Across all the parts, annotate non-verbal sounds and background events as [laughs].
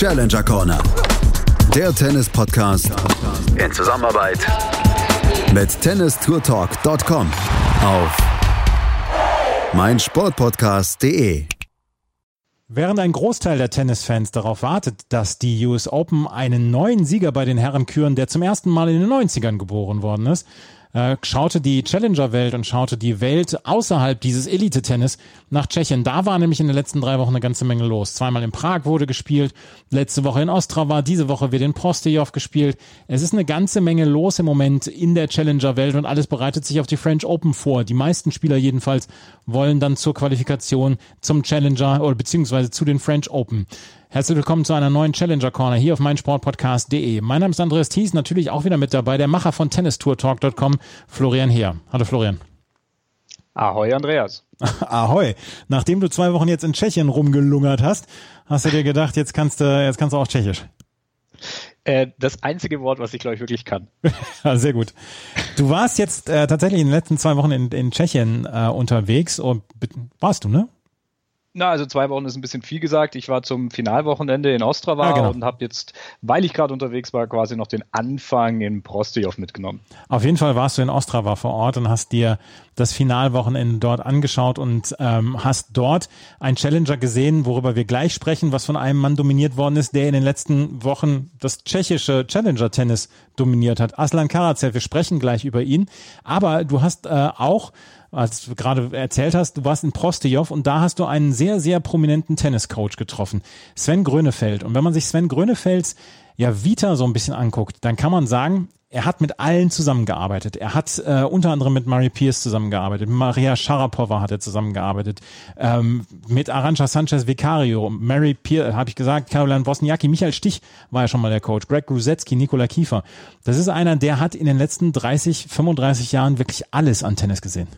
Challenger Corner. Der Tennis-Podcast in Zusammenarbeit mit tennistourtalk.com auf meinsportpodcast.de. Während ein Großteil der Tennisfans darauf wartet, dass die US Open einen neuen Sieger bei den Herren küren, der zum ersten Mal in den 90ern geboren worden ist, äh, schaute die Challenger-Welt und schaute die Welt außerhalb dieses Elite-Tennis nach Tschechien. Da war nämlich in den letzten drei Wochen eine ganze Menge los. Zweimal in Prag wurde gespielt, letzte Woche in Ostrava, diese Woche wird in Prostejov gespielt. Es ist eine ganze Menge los im Moment in der Challenger-Welt und alles bereitet sich auf die French Open vor. Die meisten Spieler jedenfalls wollen dann zur Qualifikation zum Challenger oder beziehungsweise zu den French Open. Herzlich willkommen zu einer neuen Challenger Corner hier auf meinsportpodcast.de. Mein Name ist Andreas Thies, natürlich auch wieder mit dabei, der Macher von tennistourtalk.com, Florian Heer. Hallo Florian. Ahoi Andreas. [laughs] Ahoi. Nachdem du zwei Wochen jetzt in Tschechien rumgelungert hast, hast du dir gedacht, jetzt kannst du, jetzt kannst du auch Tschechisch. Äh, das einzige Wort, was ich glaube ich wirklich kann. [laughs] Sehr gut. Du warst jetzt äh, tatsächlich in den letzten zwei Wochen in, in Tschechien äh, unterwegs. Und, warst du, ne? Na, also zwei Wochen ist ein bisschen viel gesagt. Ich war zum Finalwochenende in Ostrava ah, genau. und habe jetzt, weil ich gerade unterwegs war, quasi noch den Anfang in Prostejov mitgenommen. Auf jeden Fall warst du in Ostrava vor Ort und hast dir das Finalwochenende dort angeschaut und ähm, hast dort ein Challenger gesehen, worüber wir gleich sprechen, was von einem Mann dominiert worden ist, der in den letzten Wochen das tschechische Challenger-Tennis dominiert hat. Aslan Karatsev, wir sprechen gleich über ihn. Aber du hast äh, auch als du gerade erzählt hast, du warst in Prostejov und da hast du einen sehr, sehr prominenten Tenniscoach getroffen, Sven Grönefeld. Und wenn man sich Sven Grönefelds ja Vita so ein bisschen anguckt, dann kann man sagen, er hat mit allen zusammengearbeitet. Er hat äh, unter anderem mit Mary Pierce zusammengearbeitet, Maria Sharapova hat er zusammengearbeitet, ähm, mit Arantxa Sanchez Vicario, Mary Pierce, habe ich gesagt, Caroline Wozniacki, Michael Stich war ja schon mal der Coach, Greg Grusetzky, Nikola Kiefer. Das ist einer, der hat in den letzten 30, 35 Jahren wirklich alles an Tennis gesehen.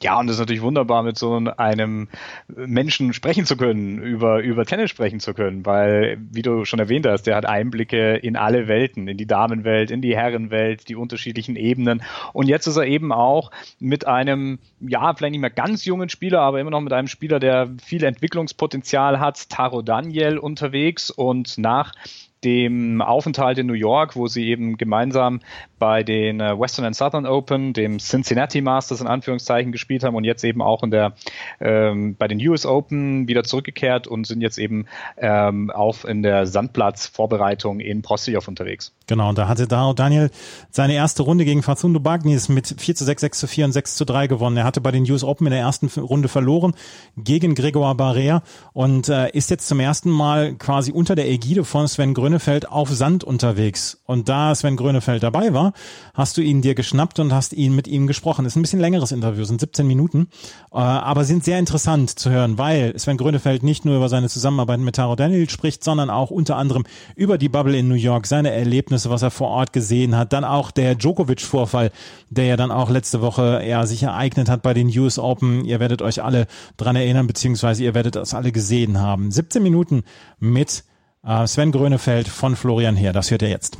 Ja, und es ist natürlich wunderbar, mit so einem Menschen sprechen zu können, über, über Tennis sprechen zu können, weil, wie du schon erwähnt hast, der hat Einblicke in alle Welten, in die Damenwelt, in die Herrenwelt, die unterschiedlichen Ebenen. Und jetzt ist er eben auch mit einem, ja, vielleicht nicht mehr ganz jungen Spieler, aber immer noch mit einem Spieler, der viel Entwicklungspotenzial hat, Taro Daniel unterwegs und nach dem Aufenthalt in New York, wo sie eben gemeinsam bei den äh, Western and Southern Open, dem Cincinnati Masters in Anführungszeichen gespielt haben und jetzt eben auch in der ähm, bei den US Open wieder zurückgekehrt und sind jetzt eben ähm, auch in der Sandplatz-Vorbereitung in Prostijov unterwegs. Genau, und da hatte Daniel seine erste Runde gegen Facundo Bagnis mit 4 zu 6, 6 zu 4 und 6 zu 3 gewonnen. Er hatte bei den US Open in der ersten Runde verloren gegen Gregor Barrea und äh, ist jetzt zum ersten Mal quasi unter der Ägide von Sven Grönefeld auf Sand unterwegs. Und da Sven Grönefeld dabei war, hast du ihn dir geschnappt und hast ihn mit ihm gesprochen. Ist ein bisschen längeres Interview, sind 17 Minuten, äh, aber sind sehr interessant zu hören, weil Sven Grönefeld nicht nur über seine Zusammenarbeit mit Taro Daniel spricht, sondern auch unter anderem über die Bubble in New York, seine Erlebnisse, was er vor Ort gesehen hat, dann auch der Djokovic-Vorfall, der ja dann auch letzte Woche ja, sich ereignet hat bei den US Open. Ihr werdet euch alle dran erinnern, beziehungsweise ihr werdet das alle gesehen haben. 17 Minuten mit äh, Sven Grönefeld von Florian her. Das hört ihr jetzt.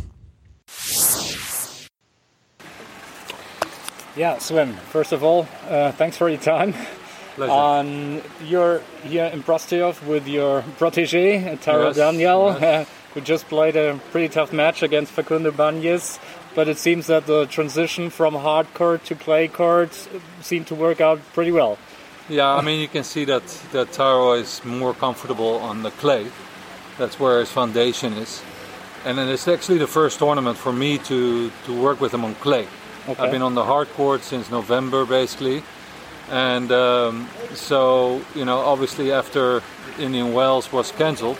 Yeah, Sven, first of all, uh, thanks for your time. Pleasure. Um, you're here in Prostov with your protege, Taro yes, Daniel, yes. Uh, [laughs] who just played a pretty tough match against Facundo Banyes. But it seems that the transition from hard court to clay court seemed to work out pretty well. Yeah, I mean, you can see that, that Taro is more comfortable on the clay. That's where his foundation is. And then it's actually the first tournament for me to, to work with him on clay. Okay. I've been on the hard court since November, basically, and um, so you know, obviously after Indian Wells was cancelled,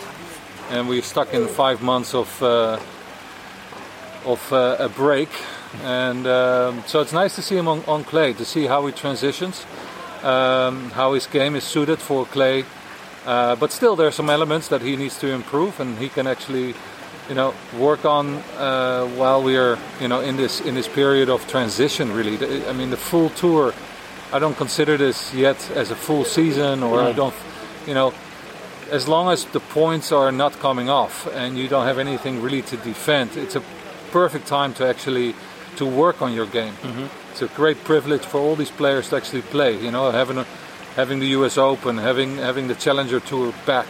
and we stuck in five months of uh, of uh, a break, and um, so it's nice to see him on, on clay to see how he transitions, um, how his game is suited for clay. Uh, but still, there are some elements that he needs to improve, and he can actually you know work on uh, while we are you know in this in this period of transition really. I mean the full tour i don't consider this yet as a full season or i don't you know as long as the points are not coming off and you don't have anything really to defend it's a perfect time to actually to work on your game. Mm-hmm. it's a great privilege for all these players to actually play you know having a, having the us open having having the challenger tour back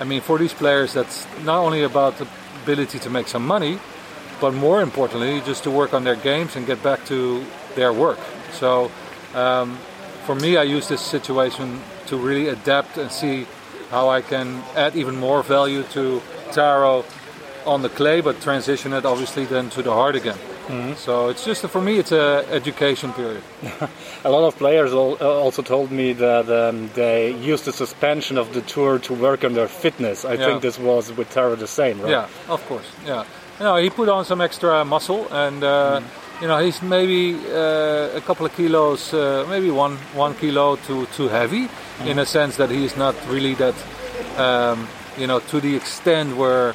I mean, for these players, that's not only about the ability to make some money, but more importantly, just to work on their games and get back to their work. So, um, for me, I use this situation to really adapt and see how I can add even more value to Taro on the clay, but transition it obviously then to the hard again. Mm-hmm. So it's just for me, it's a education period. [laughs] a lot of players also told me that um, they used the suspension of the tour to work on their fitness. I yeah. think this was with Taro the same, right? Yeah, of course. Yeah, you know, he put on some extra muscle, and uh, mm. you know, he's maybe uh, a couple of kilos, uh, maybe one one kilo too too heavy, mm. in a sense that he's not really that, um, you know, to the extent where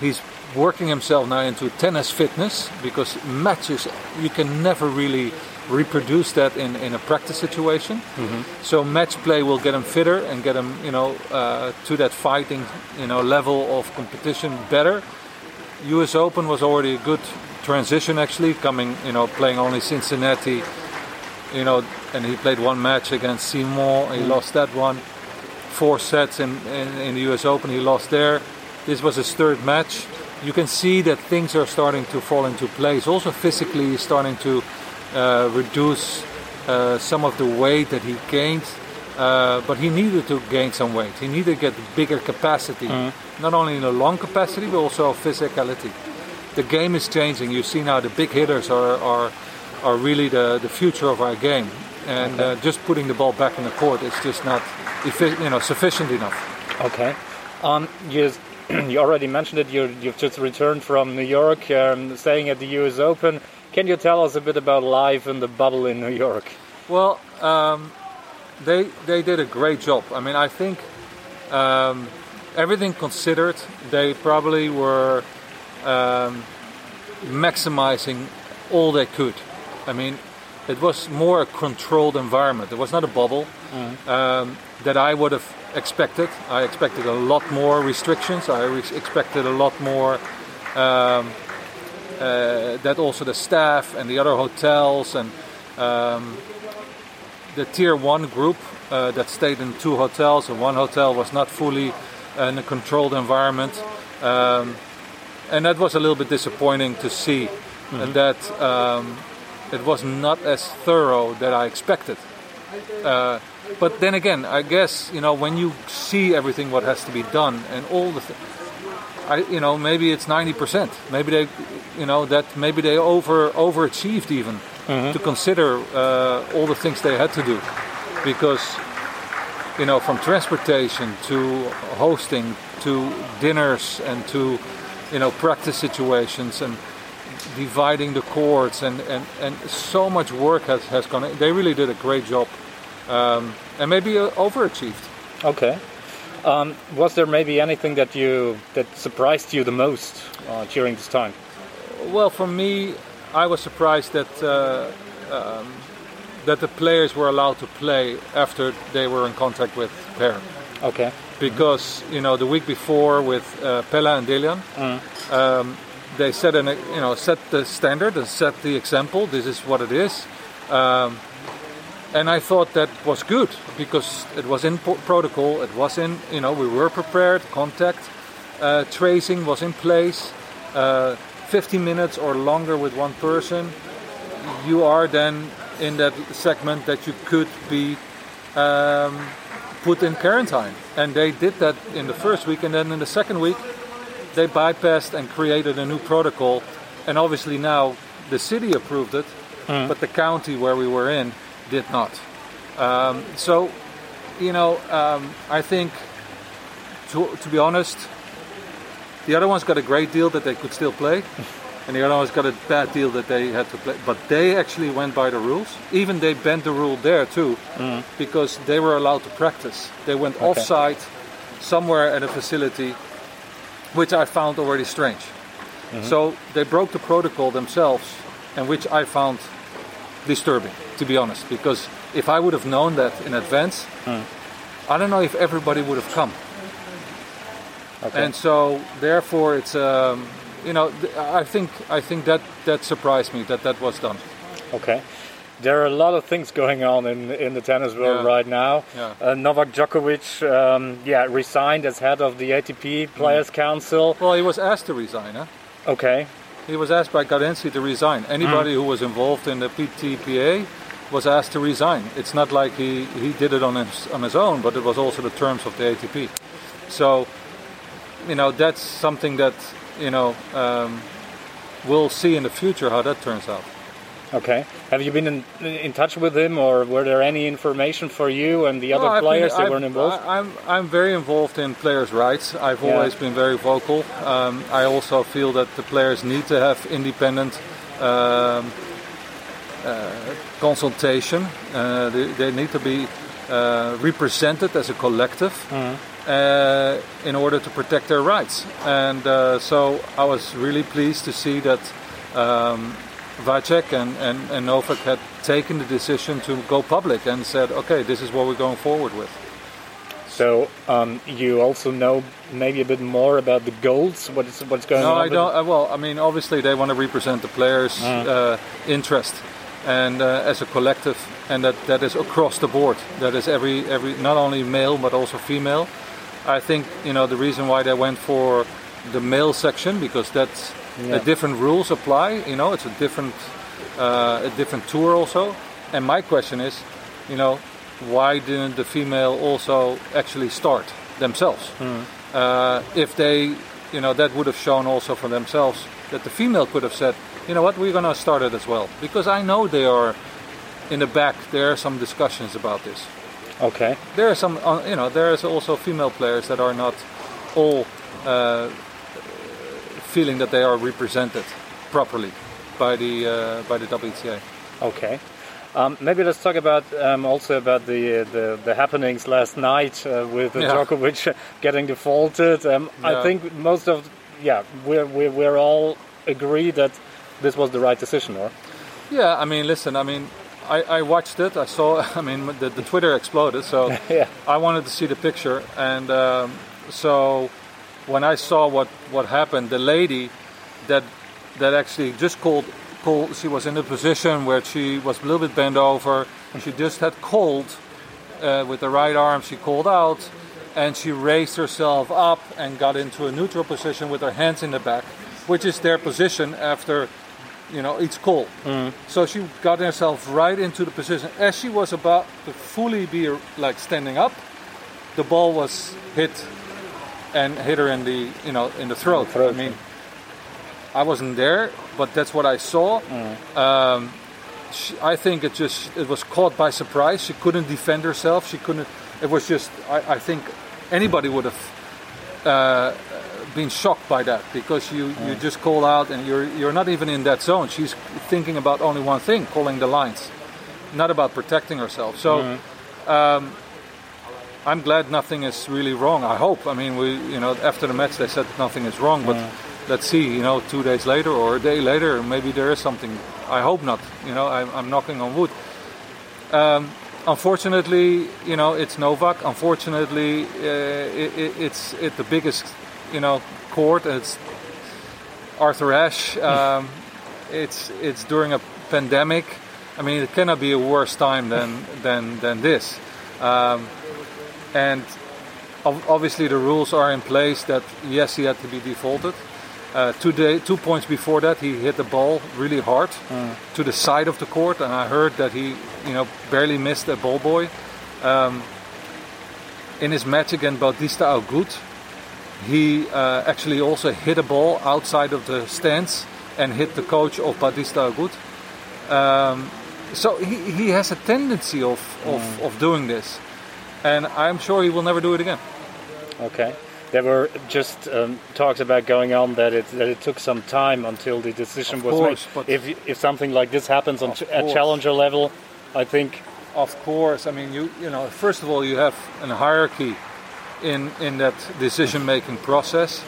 he's working himself now into tennis fitness because matches you can never really reproduce that in, in a practice situation. Mm-hmm. So match play will get him fitter and get him, you know, uh, to that fighting, you know, level of competition better. U.S. Open was already a good transition actually, coming, you know, playing only Cincinnati, you know, and he played one match against Simon. He mm-hmm. lost that one. Four sets in, in, in the U.S. Open, he lost there. This was his third match you can see that things are starting to fall into place. Also, physically, he's starting to uh, reduce uh, some of the weight that he gained. Uh, but he needed to gain some weight. He needed to get bigger capacity, mm. not only in a long capacity but also physicality. The game is changing. You see now the big hitters are are, are really the, the future of our game, and okay. Uh, just putting the ball back in the court is just not you know sufficient enough. Okay. Um, you [clears throat] you already mentioned it. You, have just returned from New York, um, staying at the U.S. Open. Can you tell us a bit about life in the bubble in New York? Well, um, they they did a great job. I mean, I think um, everything considered, they probably were um, maximizing all they could. I mean, it was more a controlled environment. It was not a bubble mm. that I would have expected. I expected a lot more restrictions. I re- expected a lot more um, uh, that also the staff and the other hotels and um, the tier one group uh, that stayed in two hotels and one hotel was not fully in a controlled environment. Um, and that was a little bit disappointing to see mm-hmm. that um, it was not as thorough that I expected. Uh, but then again, I guess you know when you see everything what has to be done and all the, th- I you know maybe it's ninety percent. Maybe they, you know that maybe they over overachieved even mm-hmm. to consider uh, all the things they had to do, because you know from transportation to hosting to dinners and to you know practice situations and dividing the courts and, and, and so much work has, has gone in. They really did a great job um, and maybe uh, overachieved. Okay. Um, was there maybe anything that you that surprised you the most uh, during this time? Well, for me, I was surprised that uh, um, that the players were allowed to play after they were in contact with Per. Okay. Because you know the week before with uh, Pella and Delian, mm. um, they set an you know set the standard and set the example. This is what it is. Um, and I thought that was good because it was in protocol. It was in, you know, we were prepared. Contact uh, tracing was in place. Uh, 15 minutes or longer with one person, you are then in that segment that you could be um, put in quarantine. And they did that in the first week, and then in the second week, they bypassed and created a new protocol. And obviously now the city approved it, mm. but the county where we were in did not. Um, so, you know, um, I think, to, to be honest, the other ones got a great deal that they could still play, [laughs] and the other ones got a bad deal that they had to play. But they actually went by the rules. Even they bent the rule there too, mm. because they were allowed to practice. They went okay. off-site somewhere at a facility, which I found already strange. Mm-hmm. So they broke the protocol themselves, and which I found disturbing to be honest, because if I would have known that in advance, mm. I don't know if everybody would have come. Okay. And so, therefore, it's um, you know, I think I think that that surprised me that that was done. Okay. there are a lot of things going on in in the tennis world Yeah. right now. Yeah. Uh, Novak Djokovic, um, yeah, resigned as head of the ATP Players Council. Well, he was asked to resign. Huh? Okay, He was asked by Garenzi to resign. Anybody who was involved in the PTPA was asked to resign. It's not like he, he did it on his, on his own, but it was also the terms of the ATP. So, you know, that's something that, you know, um, we'll see in the future how that turns out. okay. Have you been in, in touch with him, or were there any information for you and the other I've been- players that I've- weren't involved? I, I'm I'm very involved in players' rights. I've Yeah. always been very vocal. Um, I also feel that the players need to have independent um, consultation. Uh, they, they need to be uh, represented as a collective. Uh, in order to protect their rights, and uh, so I was really pleased to see that um, Vacek and, and, and Novak had taken the decision to go public and said, okay, this is what we're going forward with. So um, you also know maybe a bit more about the goals. What is what's going No, on? No, I don't. Uh, well, I mean, obviously they want to represent the players' uh, interest and uh, as a collective, and that, that is across the board. That is every every not only male but also female. I think you know the reason why they went for the male section because that's Yeah. a different rules apply. You know, it's a different uh, a different tour also. And my question is, you know, why didn't the female also actually start themselves? Uh, if they, you know, that would have shown also for themselves that the female could have said, you know what, we're going to start it as well. Because I know they are in the back. There are some discussions about this. Okay. There are some, uh, you know, there is also female players that are not all uh, feeling that they are represented properly by the uh, by the WTA. Okay. Um, maybe let's talk about um, also about the, the the happenings last night uh, with uh, Yeah. Djokovic [laughs] getting defaulted. Um, I think most of yeah we're, we're we're all agree that this was the right decision, or Yeah, I mean, listen, I mean, I, I watched it. I saw, [laughs] I mean, the, the Twitter exploded, so [laughs] Yeah. I wanted to see the picture. And um, so when I saw what, what happened, the lady that that actually just called, called, she was in a position where she was a little bit bent over. And she just had called uh, with the right arm. She called out, and she raised herself up and got into a neutral position with her hands in the back, which is their position after, you know, each call. So she got herself right into the position as she was about to fully be like standing up. The ball was hit and hit her in the, you know, in the throat. throat, I mean, I wasn't there, but that's what I saw. Um, she, I think it just it was caught by surprise. She couldn't defend herself. She couldn't. It was just. I, I think anybody would have uh, been shocked by that because you, you just call out and you're you're not even in that zone. She's thinking about only one thing, calling the lines, not about protecting herself. So. Um, I'm glad nothing is really wrong. I hope. I mean, we, you know, after the match they said nothing is wrong, but let's see. You know, two days later or a day later, maybe there is something. I hope not. You know, I'm, I'm knocking on wood. Um, unfortunately, you know, it's Novak. Unfortunately, uh, it, it, it's it the biggest, you know, court. It's Arthur Ashe. [laughs] Um, it's it's during a pandemic. I mean, it cannot be a worse time than than than this. Um, and obviously the rules are in place that yes, he had to be defaulted. Uh, two, day, two points before that, he hit the ball really hard to the side of the court, and I heard that he, you know, barely missed a ball boy. Um, in his match against Bautista Agut, he uh, actually also hit a ball outside of the stands and hit the coach of Bautista Agut. Um, so he, he has a tendency of, of, of doing this, and I'm sure he will never do it again. Okay. There were just um, talks about going on that it that it took some time until the decision Of was course, made. If if something like this happens on ch- at challenger level, I think Of course, I mean you you know first of all you have a hierarchy in in that decision making process.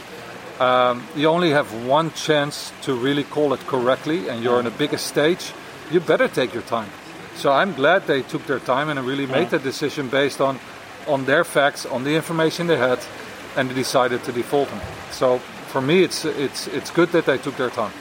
Um, you only have one chance to really call it correctly, and you're on a bigger stage. You better take your time. So I'm glad they took their time and really made that decision based on on their facts, on the information they had, and they decided to default him. So for me, it's it's it's good that they took their time.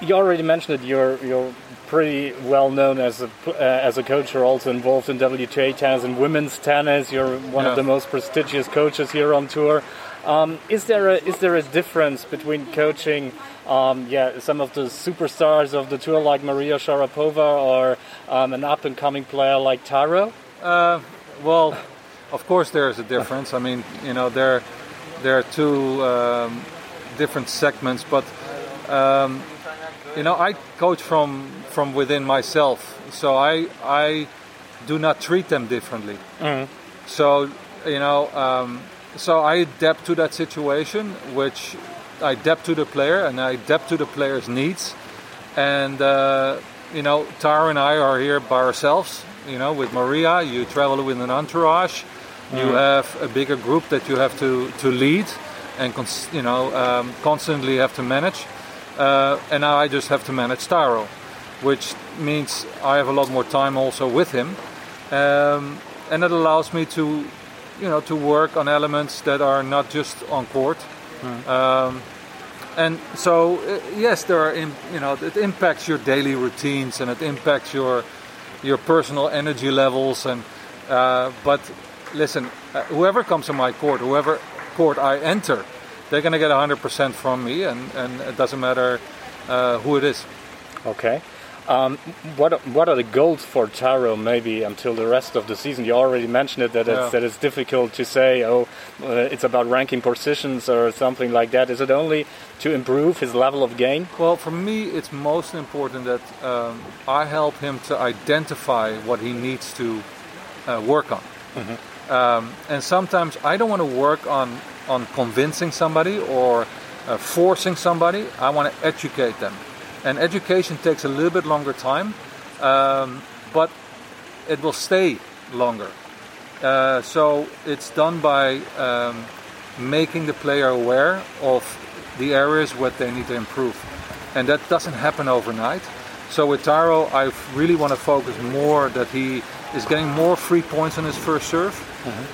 you already mentioned it. You're you're pretty well known as a uh, as a coach. You're also involved in WTA tennis and women's tennis. You're one Yeah. of the most prestigious coaches here on tour. Um, is there a is there a difference between coaching? Um, yeah, some of the superstars of the tour like Maria Sharapova or um, an up and coming player like Taro. Uh, well, of course there is a difference. I mean, you know, there there are two um, different segments, but um, you know, I coach from from within myself, so I I do not treat them differently. So you know, um, so I adapt to that situation, which I adapt to the player, and I adapt to the player's needs. And uh, you know, Tara and I are here by ourselves. You know, with Maria, you travel with an entourage. You have a bigger group that you have to to lead, and cons- you know, um, constantly have to manage. Uh, and now I just have to manage Taro, which means I have a lot more time also with him, um, and it allows me to, you know, to work on elements that are not just on court. Um, and so, uh, yes, there are, im- you know, it impacts your daily routines and it impacts your your personal energy levels. And uh, but listen, uh, whoever comes to my court, whoever court I enter, they're going to get 100% from me, and, and it doesn't matter uh, who it is. Okay. Um, what what are the goals for Taro maybe until the rest of the season? You already mentioned it that Yeah. it's, that it's difficult to say. Oh, uh, it's about ranking positions or something like that. Is it only to improve his level of game? Well, for me, it's most important that um, I help him to identify what he needs to uh, work on. Um, and sometimes I don't want to work on on convincing somebody or uh, forcing somebody. I want to educate them, and education takes a little bit longer time, um, but it will stay longer. Uh, so it's done by um, making the player aware of the areas where they need to improve, and that doesn't happen overnight. So with Taro, I really want to focus more that he is getting more free points on his first serve,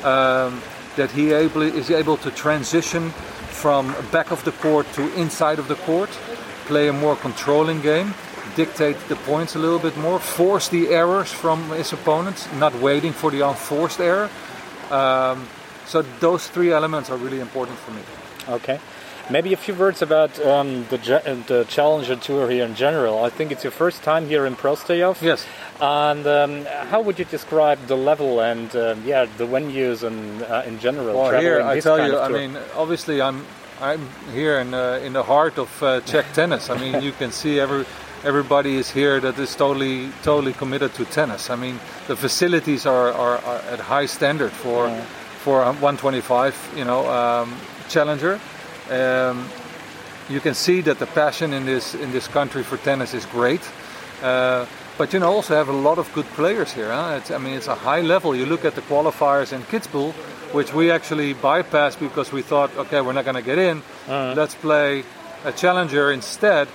um, that he able, is able to transition from back of the court to inside of the court, play a more controlling game, dictate the points a little bit more, force the errors from his opponents, not waiting for the unforced error. Um, so those three elements are really important for me. Okay. Maybe a few words about um, the uh, the Challenger Tour here in general. I think it's your first time here in Prostayov. Yes. And um, how would you describe the level and um, yeah the venues and uh, in general? Well, here I tell you, I mean, obviously I'm I'm here in uh, in the heart of uh, Czech tennis. I mean, you can [laughs] see every everybody is here that is totally totally committed to tennis. I mean, the facilities are, are, are at high standard for for a 125, you know, um, challenger. Um, you can see that the passion in this in this country for tennis is great. Uh, but you know, also have a lot of good players here. Huh? I mean, it's a high level. You look at the qualifiers in Kitzbühel, which we actually bypassed because we thought, okay, we're not going to get in. Let's play a challenger instead.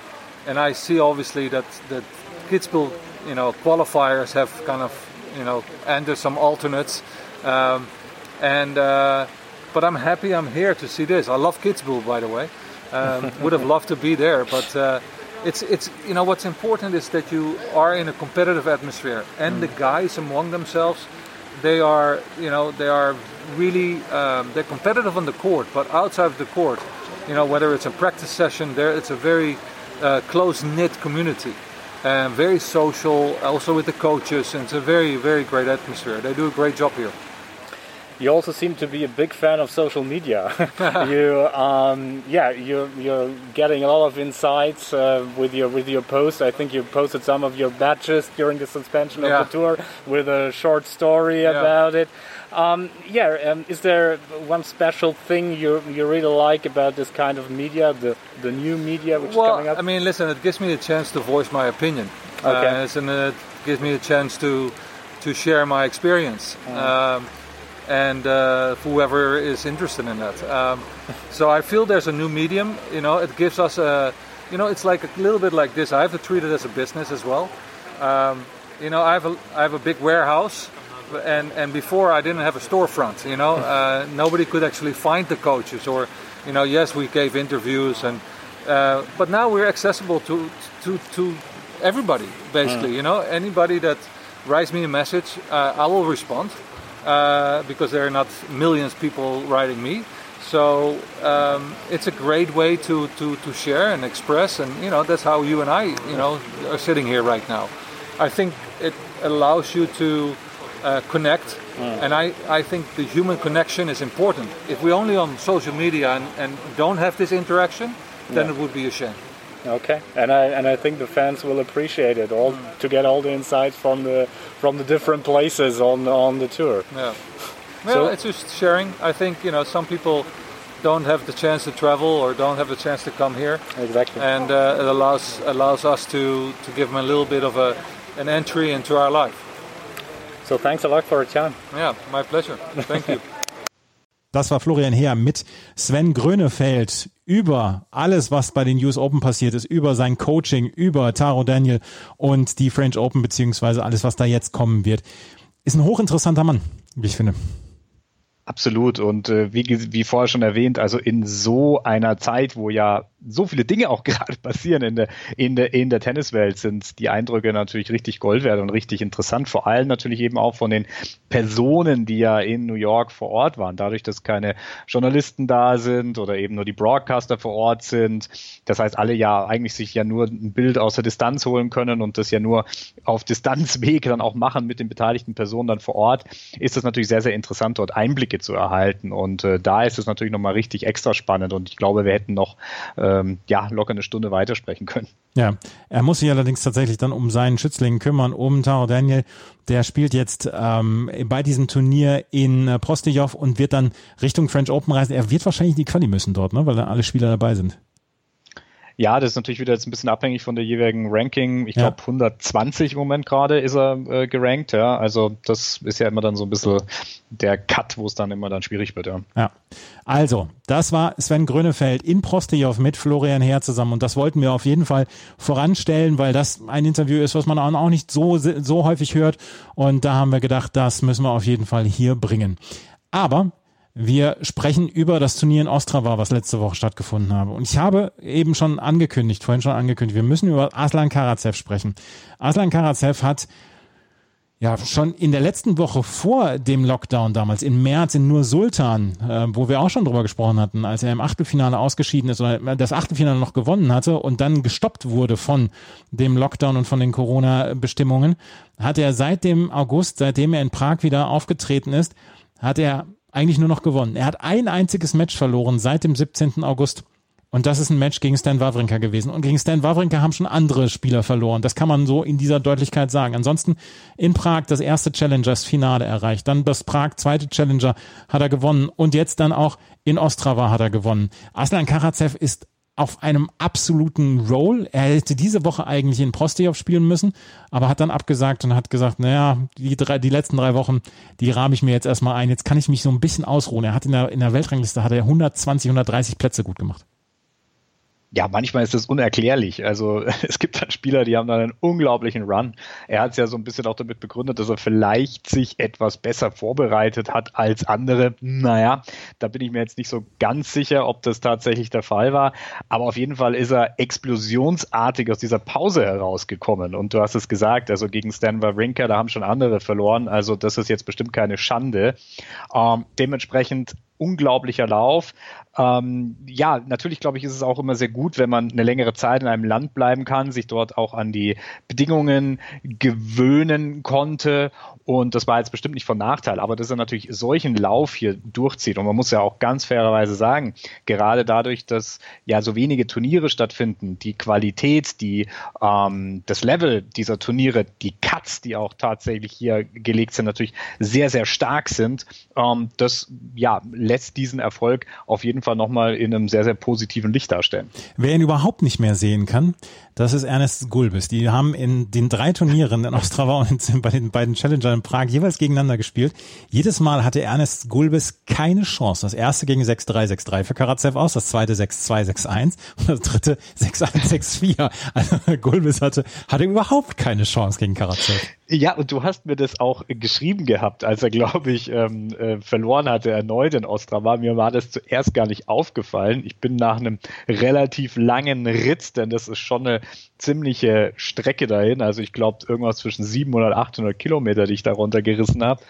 And I see obviously that that Kitzbühel, you know, qualifiers have kind of, you know, entered some alternates. Um, and uh, but I'm happy I'm here to see this. I love Kitzbühel, by the way. Um, [laughs] would have loved to be there, but uh, it's it's you know what's important is that you are in a competitive atmosphere, and the guys among themselves, they are you know they are really um, they're competitive on the court, but outside of the court, you know whether it's a practice session, there it's a very uh, close knit community. And very social, also with the coaches, and it's a very, very great atmosphere. They do a great job here. You also seem to be a big fan of social media. [laughs] you, um, yeah, you're you're getting a lot of insights uh, with your with your posts. I think you posted some of your badges during the suspension of the tour with a short story Yeah. about it. Um, yeah, um, is there one special thing you you really like about this kind of media, the the new media which is coming Well, up? I mean, listen, it gives me a chance to voice my opinion. Okay. Uh, it's an, it gives me a chance to to share my experience. Um, and uh, whoever is interested in that. Um, so I feel there's a new medium. You know, it gives us a, you know, it's like a little bit like this. I have to treat it as a business as well. Um, you know, I have a I have a big warehouse, and and before I didn't have a storefront. You know, uh, nobody could actually find the coaches, or you know, yes, we gave interviews, and uh, but now we're accessible to to to everybody, basically. Mm. You know, anybody that writes me a message, uh, I will respond uh, because there are not millions of people writing me. So um, it's a great way to, to, to share and express, and you know that's how you and I, you know, are sitting here right now. I think it allows you to uh, connect, mm. and I, I think the human connection is important. If we only on social media and, and don't have this interaction, then yeah. it would be a shame. Okay, and I and I think the fans will appreciate it all mm. to get all the insights from the from the different places on on the tour. Yeah. Well, so, it's just sharing. I think you know some people don't have the chance to travel or don't have the chance to come here. Exactly. And uh, it allows allows us to to give them a little bit of a an entry into our life. So thanks a lot for your time. Yeah, my pleasure. Thank you. [laughs] Das war Florian Heer mit Sven Grönefeld über alles, was bei den US Open passiert ist, über sein Coaching, über Taro Daniel und die French Open, beziehungsweise alles, was da jetzt kommen wird. Ist ein hochinteressanter Mann, wie ich finde. Absolut. Und äh, wie, wie vorher schon erwähnt, also in so einer Zeit, wo ja so viele Dinge auch [laughs] gerade passieren in der, in der, in der Tenniswelt, sind die Eindrücke natürlich richtig Gold wert und richtig interessant. Vor allem natürlich eben auch von den Personen, die ja in New York vor Ort waren. Dadurch, dass keine Journalisten da sind oder eben nur die Broadcaster vor Ort sind. Das heißt, alle ja eigentlich sich ja nur ein Bild aus der Distanz holen können und das ja nur auf Distanzweg dann auch machen mit den beteiligten Personen dann vor Ort, ist das natürlich sehr, sehr interessant, dort Einblicke zu erhalten. Und äh, da ist es natürlich nochmal richtig extra spannend und ich glaube, wir hätten noch äh, ähm, ja, locker eine Stunde weitersprechen können. Ja, er muss sich allerdings tatsächlich dann um seinen Schützling kümmern, um Taro Daniel. Der spielt jetzt ähm, bei diesem Turnier in äh, Prostijov und wird dann Richtung French Open reisen. Er wird wahrscheinlich die Quali müssen dort, ne? weil da alle Spieler dabei sind. Ja, das ist natürlich wieder jetzt ein bisschen abhängig von der jeweiligen Ranking. Ich ja. glaube 120 im Moment gerade ist er äh, gerankt, ja. Also das ist ja immer dann so ein bisschen der Cut, wo es dann immer dann schwierig wird, ja. Ja. Also, das war Sven Grönefeld in Prostejov mit Florian Herr zusammen und das wollten wir auf jeden Fall voranstellen, weil das ein Interview ist, was man auch nicht so, so häufig hört und da haben wir gedacht, das müssen wir auf jeden Fall hier bringen. Aber wir sprechen über das Turnier in Ostrava, was letzte Woche stattgefunden habe. Und ich habe eben schon angekündigt, vorhin schon angekündigt, wir müssen über Aslan Karatsev sprechen. Aslan Karatsev hat ja schon in der letzten Woche vor dem Lockdown damals, im März in Nur Sultan, äh, wo wir auch schon drüber gesprochen hatten, als er im Achtelfinale ausgeschieden ist oder das Achtelfinale noch gewonnen hatte und dann gestoppt wurde von dem Lockdown und von den Corona-Bestimmungen, hat er seit dem August, seitdem er in Prag wieder aufgetreten ist, hat er eigentlich nur noch gewonnen. Er hat ein einziges Match verloren seit dem 17. August. Und das ist ein Match gegen Stan Wawrinka gewesen. Und gegen Stan Wawrinka haben schon andere Spieler verloren. Das kann man so in dieser Deutlichkeit sagen. Ansonsten in Prag das erste Challengers-Finale erreicht. Dann das Prag zweite Challenger hat er gewonnen. Und jetzt dann auch in Ostrava hat er gewonnen. Aslan Karatsev ist auf einem absoluten Roll. Er hätte diese Woche eigentlich in Prostejov spielen müssen, aber hat dann abgesagt und hat gesagt, naja, die, drei, die letzten drei Wochen, die rahme ich mir jetzt erstmal ein. Jetzt kann ich mich so ein bisschen ausruhen. Er hat in der, in der Weltrangliste hat er 120, 130 Plätze gut gemacht ja, manchmal ist das unerklärlich. Also [laughs] es gibt dann Spieler, die haben dann einen unglaublichen Run. Er hat es ja so ein bisschen auch damit begründet, dass er vielleicht sich etwas besser vorbereitet hat als andere. Naja, da bin ich mir jetzt nicht so ganz sicher, ob das tatsächlich der Fall war. Aber auf jeden Fall ist er explosionsartig aus dieser Pause herausgekommen. Und du hast es gesagt, also gegen Stan Wawrinka, da haben schon andere verloren. Also das ist jetzt bestimmt keine Schande. Ähm, dementsprechend unglaublicher Lauf. Ähm, ja, natürlich glaube ich, ist es auch immer sehr gut, wenn man eine längere Zeit in einem Land bleiben kann, sich dort auch an die Bedingungen gewöhnen konnte. Und das war jetzt bestimmt nicht von Nachteil, aber dass er natürlich solchen Lauf hier durchzieht. Und man muss ja auch ganz fairerweise sagen, gerade dadurch, dass ja so wenige Turniere stattfinden, die Qualität, die ähm, das Level dieser Turniere, die Cuts, die auch tatsächlich hier gelegt sind, natürlich sehr, sehr stark sind. Ähm, das ja lässt diesen Erfolg auf jeden Fall nochmal in einem sehr, sehr positiven Licht darstellen. Wer ihn überhaupt nicht mehr sehen kann, das ist Ernest Gulbis. Die haben in den drei Turnieren in [laughs] Ostrava und bei den beiden Challenger in Prag jeweils gegeneinander gespielt. Jedes Mal hatte Ernest Gulbis keine Chance. Das erste gegen 6-3, 6-3 für Karatsev aus, das zweite 6-2, 6-1 und das dritte [laughs] 6-1, 6-4. Also [laughs] Gulbis hatte, hatte überhaupt keine Chance gegen Karatsev. Ja, und du hast mir das auch geschrieben gehabt, als er, glaube ich, ähm, äh, verloren hatte erneut in Ostrava. Mir war das zuerst gar nicht aufgefallen. Ich bin nach einem relativ langen Ritz, denn das ist schon eine ziemliche Strecke dahin. Also ich glaube irgendwas zwischen 700 und 800 Kilometer, die ich da runtergerissen habe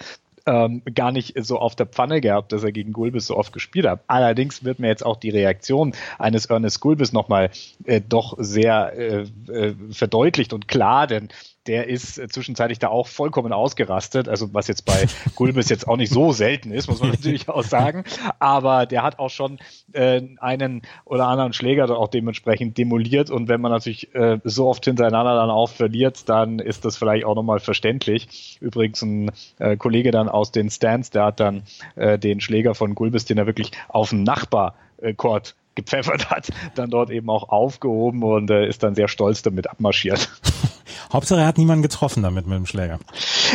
ähm, gar nicht so auf der Pfanne gehabt, dass er gegen Gulbis so oft gespielt hat. Allerdings wird mir jetzt auch die Reaktion eines Ernest Gulbis nochmal äh, doch sehr äh, äh, verdeutlicht und klar, denn der ist äh, zwischenzeitlich da auch vollkommen ausgerastet. Also was jetzt bei [laughs] Gulbis jetzt auch nicht so selten ist, muss man [laughs] natürlich auch sagen. Aber der hat auch schon äh, einen oder anderen Schläger auch dementsprechend demoliert. Und wenn man natürlich äh, so oft hintereinander dann auch verliert, dann ist das vielleicht auch nochmal verständlich. Übrigens ein äh, Kollege dann aus den Stands, der hat dann äh, den Schläger von Gulbis, den er wirklich auf den Nachbarcourt gepfeffert hat, dann dort eben auch aufgehoben und äh, ist dann sehr stolz damit abmarschiert. [laughs] Hauptsache, er hat niemanden getroffen damit mit dem Schläger.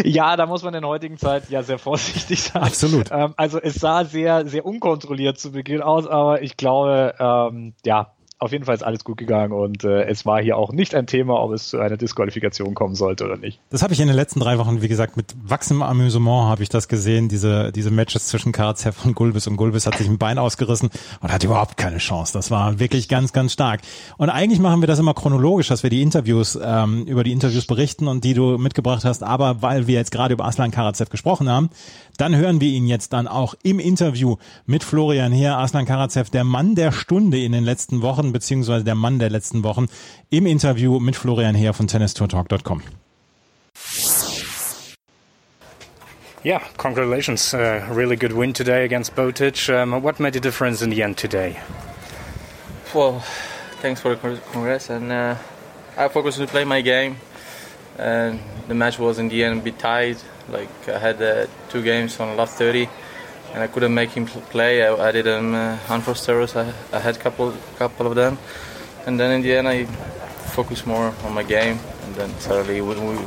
Ja, da muss man in der heutigen Zeit ja sehr vorsichtig sein. Absolut. Ähm, also es sah sehr, sehr unkontrolliert zu Beginn aus, aber ich glaube, ähm, ja, auf jeden Fall ist alles gut gegangen und äh, es war hier auch nicht ein Thema, ob es zu einer Disqualifikation kommen sollte oder nicht. Das habe ich in den letzten drei Wochen, wie gesagt, mit wachsendem Amüsement habe ich das gesehen, diese, diese Matches zwischen Karatsev und Gulbis und Gulbis hat sich ein Bein ausgerissen und hat überhaupt keine Chance. Das war wirklich ganz, ganz stark. Und eigentlich machen wir das immer chronologisch, dass wir die Interviews, ähm, über die Interviews berichten und die du mitgebracht hast, aber weil wir jetzt gerade über Aslan Karatsev gesprochen haben, dann hören wir ihn jetzt dann auch im Interview mit Florian Heer, Aslan Karatsev, der Mann der Stunde in den letzten Wochen, beziehungsweise der Mann der letzten Wochen, im Interview mit Florian Heer von tennistourtalk.com. Yeah, congratulations. Uh, really good win today against Botic. Um, what made the difference in the end today? Well, thanks for the congrats. And uh, I focused to play my game. And the match was in the end a bit tight. Like I had uh, two games on the last 30, and I couldn't make him play. I, I did him uh, unforced errors. I, I had couple couple of them, and then in the end I focused more on my game. And then suddenly when we,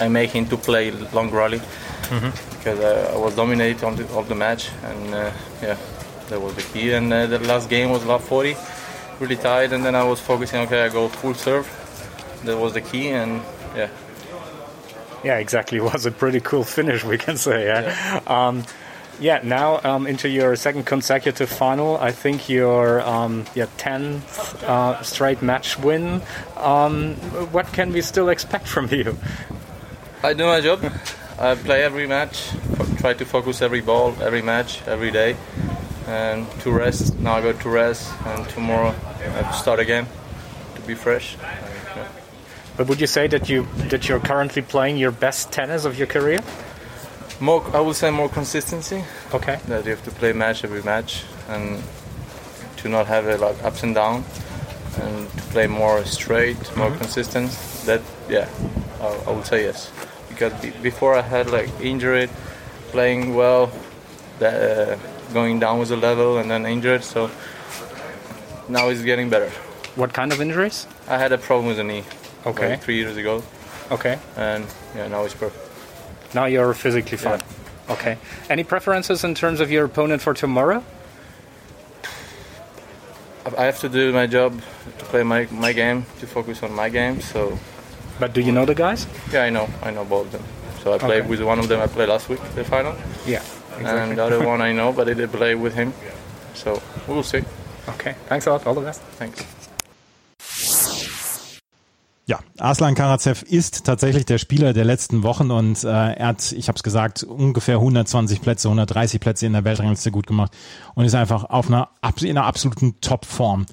I make him to play long rally mm-hmm. because I, I, was dominated on the, of the match, and uh, yeah, that was the key. And uh, the last game was last 40, really tight, and then I was focusing. Okay, I go full serve. That was the key, and yeah, yeah, exactly. [laughs] It was a pretty cool finish, we can say. Yeah. yeah. Um, yeah now um, into your second consecutive final. I think your um, yeah tenth uh, straight match win. Um, what can we still expect from you? I do my job. I play every match. Try to focus every ball, every match, every day, and to rest. Now I go to rest, and tomorrow I start again to be fresh. But would you say that you that you're currently playing your best tennis of your career? More, I would say more consistency. Okay. That you have to play match every match and to not have it like ups and downs, and to play more straight, more mm-hmm. consistent. That yeah, I, I, would say yes. Because be, before I had like injured, playing well, that, uh, going down with the level, and then injured. So now it's getting better. What kind of injuries? I had a problem with the knee. Okay. Like three years ago. Okay. And yeah, now it's perfect. Now you're physically fine. Yeah. Okay. Any preferences in terms of your opponent for tomorrow? I have to do my job to play my, my game, to focus on my game. So. But do you know the guys? Yeah, I know. I know both of them. So I played okay. with one of them. I played last week the final. Yeah. Exactly. And the other one I know, but I did play with him. So we'll see. Okay. Thanks a lot. All the best. Thanks. Ja, Aslan Karacev ist tatsächlich der Spieler der letzten Wochen und äh, er hat, ich habe es gesagt, ungefähr 120 Plätze, 130 Plätze in der Weltrangliste gut gemacht und ist einfach auf einer, in einer absoluten Topform.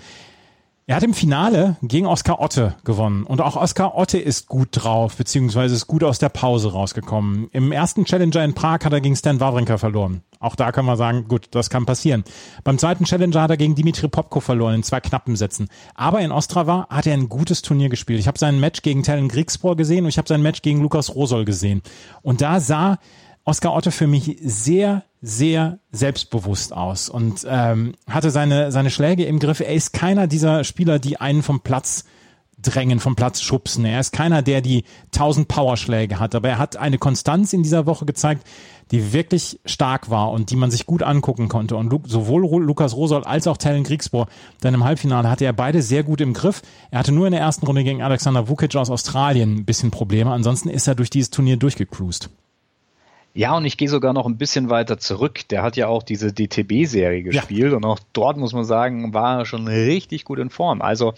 Er hat im Finale gegen Oskar Otte gewonnen und auch Oskar Otte ist gut drauf, beziehungsweise ist gut aus der Pause rausgekommen. Im ersten Challenger in Prag hat er gegen Stan Wawrinka verloren. Auch da kann man sagen, gut, das kann passieren. Beim zweiten Challenger hat er gegen Dimitri Popko verloren in zwei knappen Sätzen. Aber in Ostrava hat er ein gutes Turnier gespielt. Ich habe sein Match gegen Tellen Grigspor gesehen und ich habe sein Match gegen Lukas Rosol gesehen. Und da sah Oskar Otto für mich sehr, sehr selbstbewusst aus und ähm, hatte seine, seine Schläge im Griff. Er ist keiner dieser Spieler, die einen vom Platz drängen, vom Platz schubsen. Er ist keiner, der die tausend Powerschläge hat, aber er hat eine Konstanz in dieser Woche gezeigt, die wirklich stark war und die man sich gut angucken konnte. Und sowohl Lukas Rosol als auch Tellen Kriegsbohr, dann im Halbfinale hatte er beide sehr gut im Griff. Er hatte nur in der ersten Runde gegen Alexander Vukic aus Australien ein bisschen Probleme. Ansonsten ist er durch dieses Turnier durchgecruised. Ja, und ich gehe sogar noch ein bisschen weiter zurück. Der hat ja auch diese DTB-Serie gespielt ja. und auch dort muss man sagen, war er schon richtig gut in Form. Also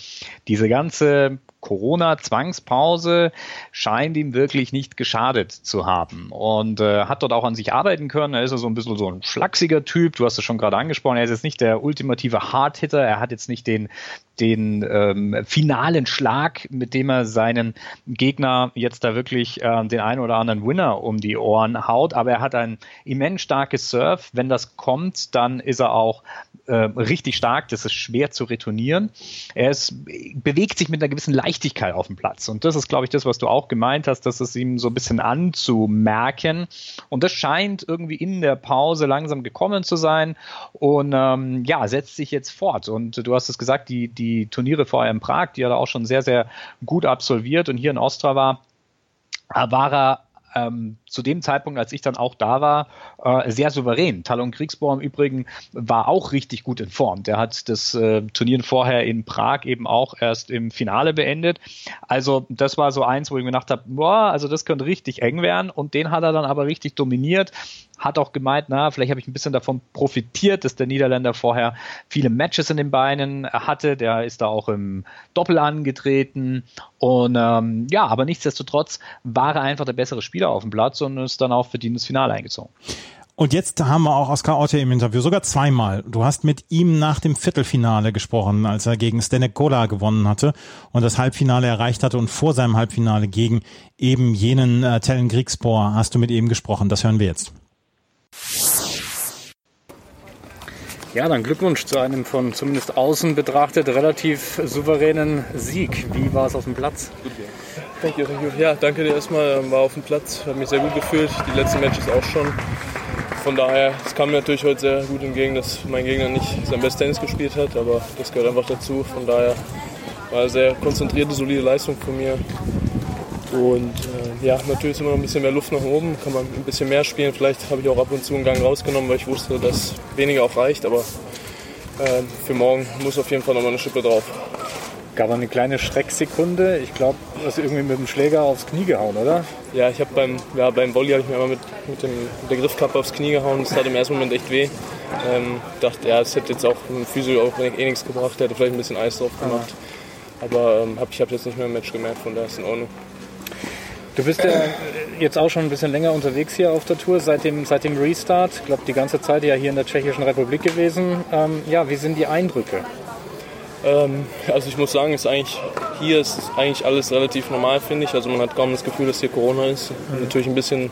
diese ganze Corona-Zwangspause scheint ihm wirklich nicht geschadet zu haben und äh, hat dort auch an sich arbeiten können. Er ist so ein bisschen so ein schlachsiger Typ. Du hast es schon gerade angesprochen. Er ist jetzt nicht der ultimative Hardhitter. Er hat jetzt nicht den den ähm, finalen Schlag, mit dem er seinen Gegner jetzt da wirklich äh, den einen oder anderen Winner um die Ohren haut. Aber er hat ein immens starkes Surf. Wenn das kommt, dann ist er auch äh, richtig stark. Das ist schwer zu retournieren. Er ist, bewegt sich mit einer gewissen Leichtigkeit auf dem Platz. Und das ist, glaube ich, das, was du auch gemeint hast, dass es ihm so ein bisschen anzumerken. Und das scheint irgendwie in der Pause langsam gekommen zu sein. Und ähm, ja, setzt sich jetzt fort. Und du hast es gesagt, die, die Turniere vorher in Prag, die hat er auch schon sehr, sehr gut absolviert. Und hier in Ostrava war er ähm, zu dem Zeitpunkt, als ich dann auch da war, äh, sehr souverän. Talon Kriegsbohr im Übrigen war auch richtig gut in Form. Der hat das äh, Turnier vorher in Prag eben auch erst im Finale beendet. Also das war so eins, wo ich mir gedacht habe, boah, also das könnte richtig eng werden. Und den hat er dann aber richtig dominiert. Hat auch gemeint, na, vielleicht habe ich ein bisschen davon profitiert, dass der Niederländer vorher viele Matches in den Beinen hatte. Der ist da auch im Doppel angetreten. Und ähm, ja, aber nichtsdestotrotz war er einfach der bessere Spieler auf dem Platz und ist dann auch verdient ins Finale eingezogen. Und jetzt haben wir auch Oskar Otte im Interview, sogar zweimal. Du hast mit ihm nach dem Viertelfinale gesprochen, als er gegen Stenek Kola gewonnen hatte und das Halbfinale erreicht hatte und vor seinem Halbfinale gegen eben jenen äh, Tellen Griegspor hast du mit ihm gesprochen. Das hören wir jetzt. Ja, dann Glückwunsch zu einem von zumindest außen betrachtet relativ souveränen Sieg. Wie war es auf dem Platz? Thank you, thank you. Ja, danke dir erstmal. War auf dem Platz, habe mich sehr gut gefühlt. Die letzten Matches auch schon. Von daher, es kam mir natürlich heute sehr gut entgegen, dass mein Gegner nicht sein bestes Tennis gespielt hat, aber das gehört einfach dazu. Von daher war eine sehr konzentrierte, solide Leistung von mir. Und äh, ja, natürlich ist immer noch ein bisschen mehr Luft nach oben, kann man ein bisschen mehr spielen. Vielleicht habe ich auch ab und zu einen Gang rausgenommen, weil ich wusste, dass weniger auch reicht. Aber äh, für morgen muss auf jeden Fall noch mal eine Schippe drauf. Gab eine kleine Schrecksekunde. Ich glaube, du hast irgendwie mit dem Schläger aufs Knie gehauen, oder? Ja, ich habe beim, ja, beim Volley habe ich mir einmal mit, mit, dem, mit der Griffkappe aufs Knie gehauen. Das tat im ersten Moment echt weh. Ähm, dachte, ja, es hätte jetzt auch dem Physio auch eh nichts gebracht. Der hätte vielleicht ein bisschen Eis drauf gemacht. Ah. Aber ähm, hab, ich habe jetzt nicht mehr im Match gemerkt, von daher ist in Ordnung. Du bist ja jetzt auch schon ein bisschen länger unterwegs hier auf der Tour, seit dem, seit dem Restart. Ich glaube, die ganze Zeit ja hier in der Tschechischen Republik gewesen. Ähm, ja, wie sind die Eindrücke? Ähm, also ich muss sagen, ist eigentlich, hier ist eigentlich alles relativ normal, finde ich. Also man hat kaum das Gefühl, dass hier Corona ist. Mhm. Natürlich ein bisschen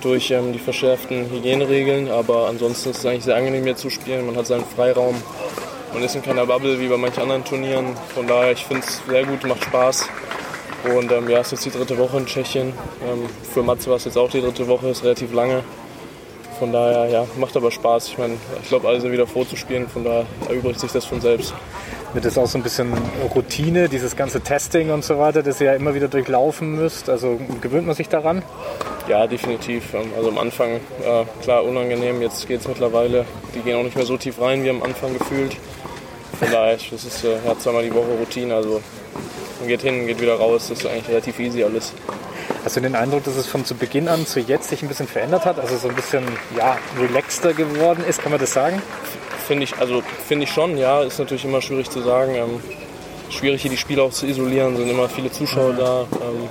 durch ähm, die verschärften Hygieneregeln, aber ansonsten ist es eigentlich sehr angenehm hier zu spielen. Man hat seinen Freiraum. Man ist in keiner Bubble wie bei manchen anderen Turnieren. Von daher, ich finde es sehr gut, macht Spaß. Und ähm, ja, es ist jetzt die dritte Woche in Tschechien. Ähm, für Matze war es jetzt auch die dritte Woche, ist relativ lange. Von daher, ja, macht aber Spaß. Ich meine, ich glaube, alle sind wieder froh zu spielen, von daher erübrigt sich das von selbst. Wird das auch so ein bisschen Routine, dieses ganze Testing und so weiter, das ihr ja immer wieder durchlaufen müsst? Also gewöhnt man sich daran? Ja, definitiv. Ähm, also am Anfang, äh, klar, unangenehm. Jetzt geht es mittlerweile. Die gehen auch nicht mehr so tief rein wie am Anfang gefühlt. Von daher, das ist äh, ja, zweimal die Woche Routine. Also man geht hin, geht wieder raus. Das ist eigentlich relativ easy alles. Hast du den Eindruck, dass es von zu Beginn an zu jetzt sich ein bisschen verändert hat? Also so ein bisschen ja, relaxter geworden ist, kann man das sagen? Finde ich, also finde ich schon, ja. Ist natürlich immer schwierig zu sagen. Ähm, schwierig hier die Spiele auch zu isolieren, sind immer viele Zuschauer mhm. da. Ähm,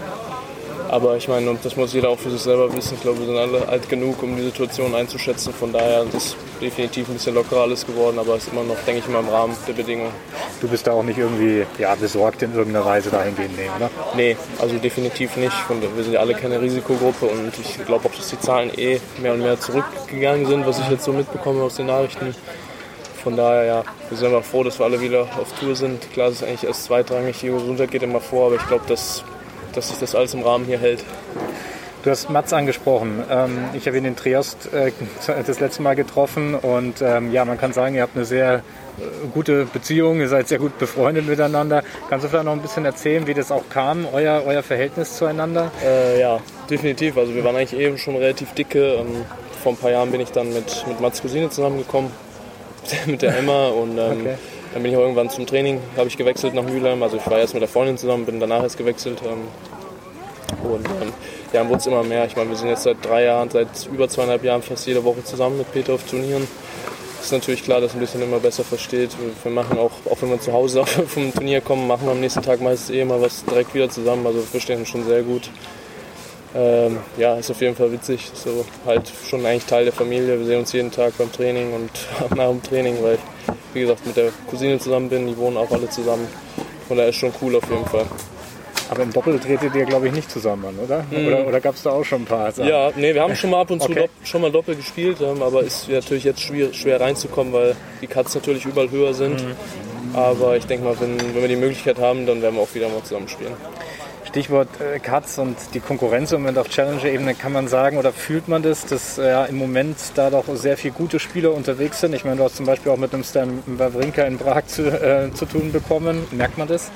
aber ich meine, das muss jeder auch für sich selber wissen. Ich glaube, wir sind alle alt genug, um die Situation einzuschätzen. Von daher ist es definitiv ein bisschen lockerer alles geworden, aber es ist immer noch, denke ich mal, im Rahmen der Bedingungen. Du bist da auch nicht irgendwie ja, besorgt in irgendeiner Weise dahingehend, nee, oder? Nee, also definitiv nicht. Wir sind ja alle keine Risikogruppe und ich glaube auch, dass die Zahlen eh mehr und mehr zurückgegangen sind, was ich jetzt so mitbekomme aus den Nachrichten. Von daher, ja, wir sind einfach froh, dass wir alle wieder auf Tour sind. Klar, es ist eigentlich erst zweitrangig, die Gesundheit geht immer vor, aber ich glaube, dass dass sich das alles im Rahmen hier hält. Du hast Mats angesprochen. Ähm, ich habe ihn in Triest äh, [laughs] das letzte Mal getroffen und ähm, ja, man kann sagen, ihr habt eine sehr gute Beziehung, ihr seid sehr gut befreundet miteinander. Kannst du vielleicht noch ein bisschen erzählen, wie das auch kam, euer, euer Verhältnis zueinander? Äh, ja, definitiv. Also wir waren eigentlich eben schon relativ dicke. Ähm, vor ein paar Jahren bin ich dann mit, mit Mats Cousine zusammengekommen, [laughs] mit der Emma und ähm, okay. dann bin ich auch irgendwann zum Training, habe ich gewechselt nach Mülheim. Also ich war erst mit der Freundin zusammen, bin danach erst gewechselt. Ähm, und ähm, ja, dann wurde es immer mehr. Ich meine, wir sind jetzt seit drei Jahren, seit über zweieinhalb Jahren fast jede Woche zusammen mit Peter auf Turnieren. Es ist natürlich klar, dass er ein bisschen immer besser versteht. Wir machen auch, auch wenn wir zu Hause [laughs] vom Turnier kommen, machen wir am nächsten Tag meistens eh mal was direkt wieder zusammen. Also wir verstehen uns schon sehr gut. Ähm, ja, ist auf jeden Fall witzig. So halt schon eigentlich Teil der Familie. Wir sehen uns jeden Tag beim Training und [laughs] nach dem Training, weil ich, wie gesagt, mit der Cousine zusammen bin. Die wohnen auch alle zusammen. Von daher ist schon cool auf jeden Fall. Aber im Doppel tretet ihr, glaube ich, nicht zusammen oder? Mhm. Oder, oder gab es da auch schon ein paar Sachen? Ja, nee, wir haben schon mal ab und zu okay. schon mal Doppel gespielt, aber ist natürlich jetzt schwer, schwer reinzukommen, weil die Cuts natürlich überall höher sind. Mhm. Aber ich denke mal, wenn, wenn wir die Möglichkeit haben, dann werden wir auch wieder mal zusammen spielen. Stichwort äh, Cuts und die Konkurrenz im Moment auf Challenger-Ebene kann man sagen oder fühlt man das, dass äh, im Moment da doch sehr viele gute Spieler unterwegs sind. Ich meine, du hast zum Beispiel auch mit einem Stan Wawrinka in Prag zu, äh, zu tun bekommen. Merkt man das?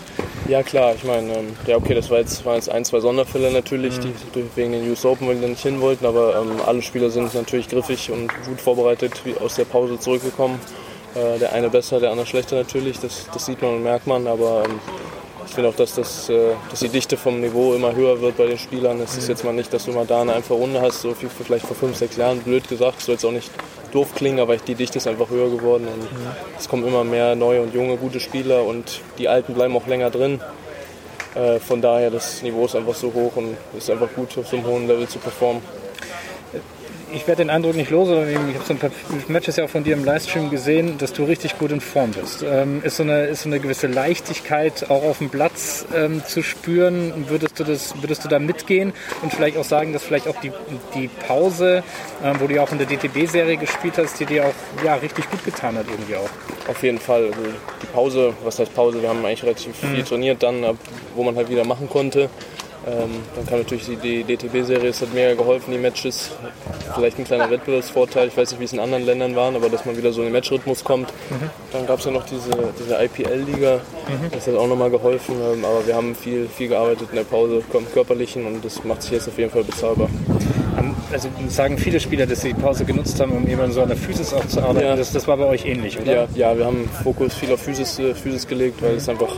Ja klar, ich meine, ähm, ja okay, das war jetzt, waren jetzt ein, zwei Sonderfälle natürlich, mhm. die wegen den US Open die nicht hin wollten, aber ähm, alle Spieler sind natürlich griffig und gut vorbereitet wie aus der Pause zurückgekommen. Äh, der eine besser, der andere schlechter natürlich, das, das sieht man und merkt man, aber ähm, ich finde auch, dass, das, äh, dass die Dichte vom Niveau immer höher wird bei den Spielern. Es ist jetzt mal nicht, dass du mal da eine einfache Runde hast, so wie vielleicht vor fünf, sechs Jahren, blöd gesagt, soll jetzt auch nicht doof klingen, aber die Dichte ist einfach höher geworden und es kommen immer mehr neue und junge, gute Spieler und die Alten bleiben auch länger drin. Äh, von daher, das Niveau ist einfach so hoch und es ist einfach gut, auf so einem hohen Level zu performen ich werde den Eindruck nicht los, ich habe so ein paar Matches ja auch von dir im Livestream gesehen, dass du richtig gut in Form bist. Ähm, ist, so eine, ist so eine gewisse Leichtigkeit auch auf dem Platz ähm, zu spüren? Würdest du, das, würdest du da mitgehen und vielleicht auch sagen, dass vielleicht auch die, die Pause, ähm, wo du ja auch in der DTB-Serie gespielt hast, die dir auch ja, richtig gut getan hat irgendwie auch? Auf jeden Fall. Also die Pause, was heißt Pause? Wir haben eigentlich relativ mhm. viel trainiert dann, wo man halt wieder machen konnte. Ähm, dann kam natürlich die, DTB-Serie, es hat mega geholfen, die Matches. Vielleicht ein kleiner Wettbewerbsvorteil, ich weiß nicht, wie es in anderen Ländern waren, aber dass man wieder so in den Matchrhythmus kommt. Mhm. Dann gab es ja noch diese, diese IPL-Liga, mhm. das hat auch nochmal geholfen. Ähm, aber wir haben viel, viel gearbeitet in der Pause, Körperlichen und das macht sich jetzt auf jeden Fall bezahlbar also sagen viele Spieler, dass sie die Pause genutzt haben, um eben so an der Physis auch zu arbeiten. Ja. Das, das war bei euch ähnlich, oder? Ja, ja wir haben Fokus viel auf Physis, äh, Physis gelegt, weil es einfach